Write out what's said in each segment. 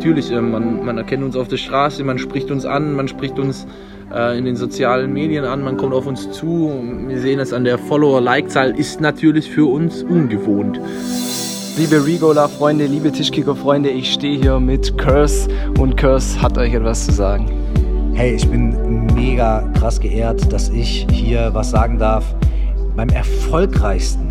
Natürlich, äh, man, man erkennt uns auf der Straße, man spricht uns an, man spricht uns äh, in den sozialen Medien an, man kommt auf uns zu. Wir sehen es an der Follower-Like-Zahl, ist natürlich für uns ungewohnt. Liebe Regola-Freunde, liebe Tischkicker-Freunde, ich stehe hier mit Curse und Curse hat euch etwas zu sagen. Hey, ich bin mega krass geehrt, dass ich hier was sagen darf. Beim erfolgreichsten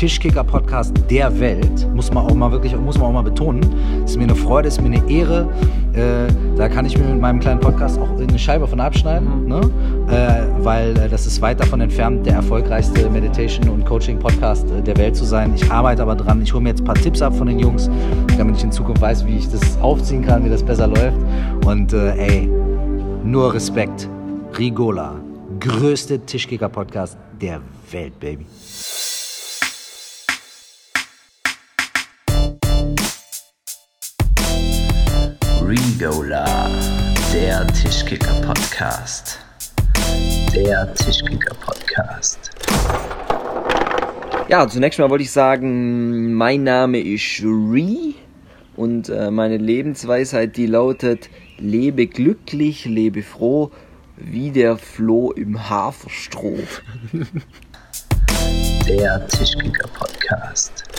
Tischkicker-Podcast der Welt, muss man auch mal wirklich, muss man auch mal betonen. Ist mir eine Freude, ist mir eine Ehre. Äh, da kann ich mir mit meinem kleinen Podcast auch eine Scheibe von abschneiden, ne? äh, weil äh, das ist weit davon entfernt, der erfolgreichste Meditation- und Coaching-Podcast äh, der Welt zu sein. Ich arbeite aber dran. Ich hole mir jetzt ein paar Tipps ab von den Jungs, damit ich in Zukunft weiß, wie ich das aufziehen kann, wie das besser läuft. Und äh, ey, nur Respekt. Rigola, größte Tischkicker-Podcast der Welt, Baby. Regola, der Tischkicker-Podcast. Der Tischkicker-Podcast. Ja, zunächst mal wollte ich sagen, mein Name ist Re und äh, meine Lebensweisheit, die lautet, lebe glücklich, lebe froh, wie der Floh im Haferstroh. Der Tischkicker-Podcast.